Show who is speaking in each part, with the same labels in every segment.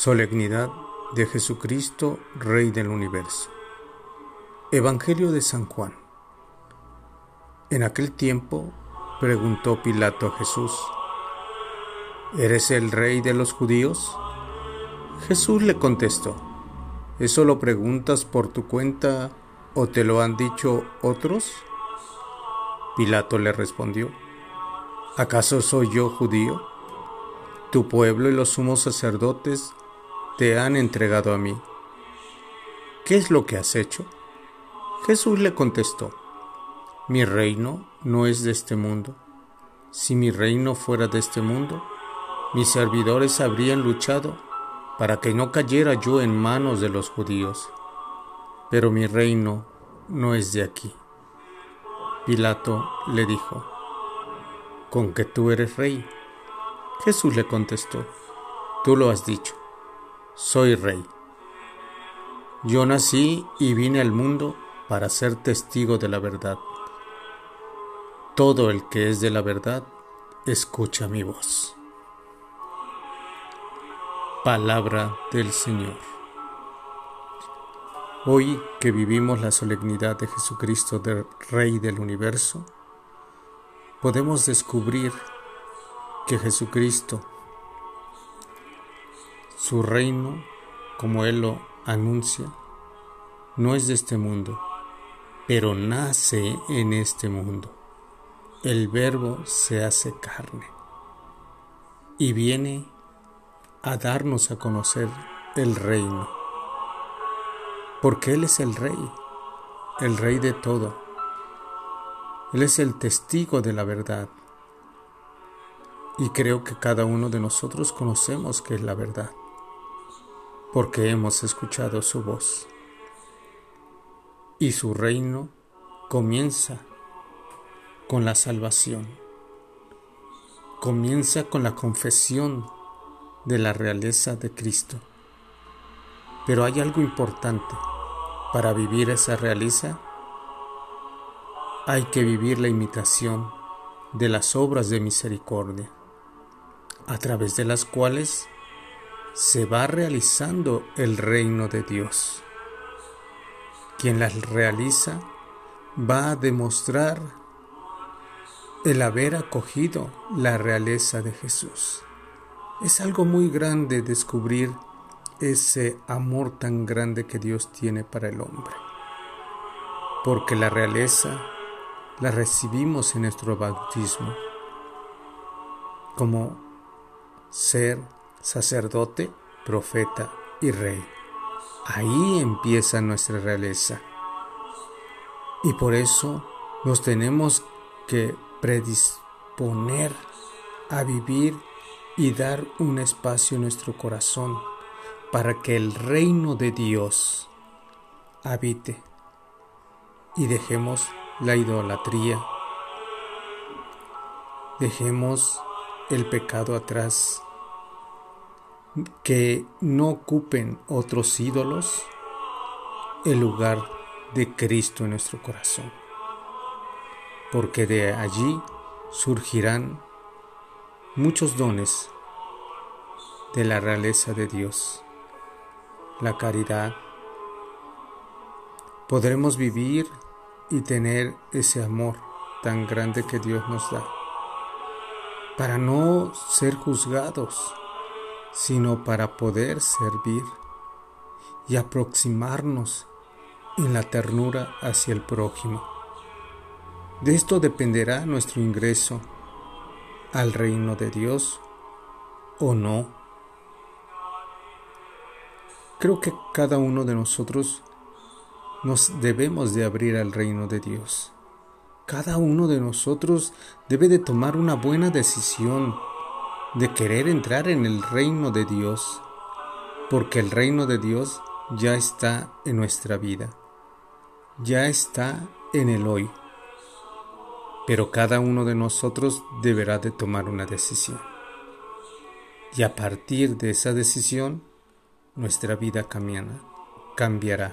Speaker 1: Solemnidad de Jesucristo, Rey del Universo. Evangelio de San Juan. En aquel tiempo preguntó Pilato a Jesús, ¿Eres el rey de los judíos? Jesús le contestó, ¿eso lo preguntas por tu cuenta o te lo han dicho otros? Pilato le respondió, ¿acaso soy yo judío? Tu pueblo y los sumos sacerdotes te han entregado a mí. ¿Qué es lo que has hecho? Jesús le contestó, mi reino no es de este mundo. Si mi reino fuera de este mundo, mis servidores habrían luchado para que no cayera yo en manos de los judíos. Pero mi reino no es de aquí. Pilato le dijo, ¿con que tú eres rey? Jesús le contestó, tú lo has dicho soy rey. Yo nací y vine al mundo para ser testigo de la verdad. Todo el que es de la verdad, escucha mi voz. Palabra del Señor. Hoy que vivimos la solemnidad de Jesucristo, del Rey del universo, podemos descubrir que Jesucristo su reino, como Él lo anuncia, no es de este mundo, pero nace en este mundo. El verbo se hace carne y viene a darnos a conocer el reino, porque Él es el rey, el rey de todo. Él es el testigo de la verdad. Y creo que cada uno de nosotros conocemos que es la verdad porque hemos escuchado su voz. Y su reino comienza con la salvación, comienza con la confesión de la realeza de Cristo. Pero hay algo importante. Para vivir esa realeza hay que vivir la imitación de las obras de misericordia, a través de las cuales se va realizando el reino de Dios. Quien las realiza va a demostrar el haber acogido la realeza de Jesús. Es algo muy grande descubrir ese amor tan grande que Dios tiene para el hombre. Porque la realeza la recibimos en nuestro bautismo como ser sacerdote, profeta y rey. Ahí empieza nuestra realeza. Y por eso nos tenemos que predisponer a vivir y dar un espacio en nuestro corazón para que el reino de Dios habite y dejemos la idolatría, dejemos el pecado atrás que no ocupen otros ídolos el lugar de Cristo en nuestro corazón, porque de allí surgirán muchos dones de la realeza de Dios, la caridad. Podremos vivir y tener ese amor tan grande que Dios nos da, para no ser juzgados sino para poder servir y aproximarnos en la ternura hacia el prójimo. De esto dependerá nuestro ingreso al reino de Dios o no. Creo que cada uno de nosotros nos debemos de abrir al reino de Dios. Cada uno de nosotros debe de tomar una buena decisión de querer entrar en el reino de Dios, porque el reino de Dios ya está en nuestra vida, ya está en el hoy, pero cada uno de nosotros deberá de tomar una decisión. Y a partir de esa decisión, nuestra vida cambiará.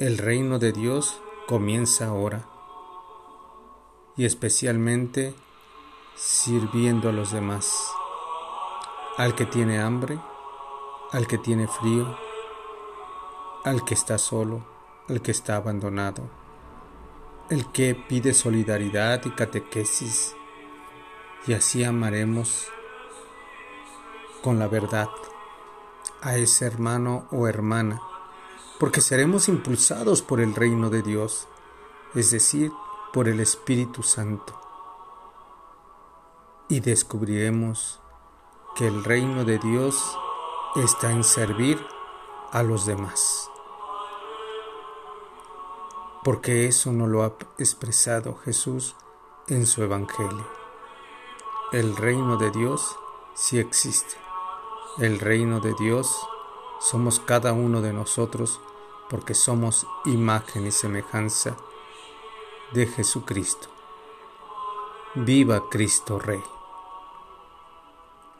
Speaker 1: El reino de Dios comienza ahora y especialmente sirviendo a los demás. Al que tiene hambre, al que tiene frío, al que está solo, al que está abandonado, el que pide solidaridad y catequesis, y así amaremos con la verdad a ese hermano o hermana, porque seremos impulsados por el reino de Dios, es decir, por el Espíritu Santo, y descubriremos que el reino de Dios está en servir a los demás. Porque eso no lo ha expresado Jesús en su Evangelio. El reino de Dios sí existe. El reino de Dios somos cada uno de nosotros porque somos imagen y semejanza de Jesucristo. Viva Cristo Rey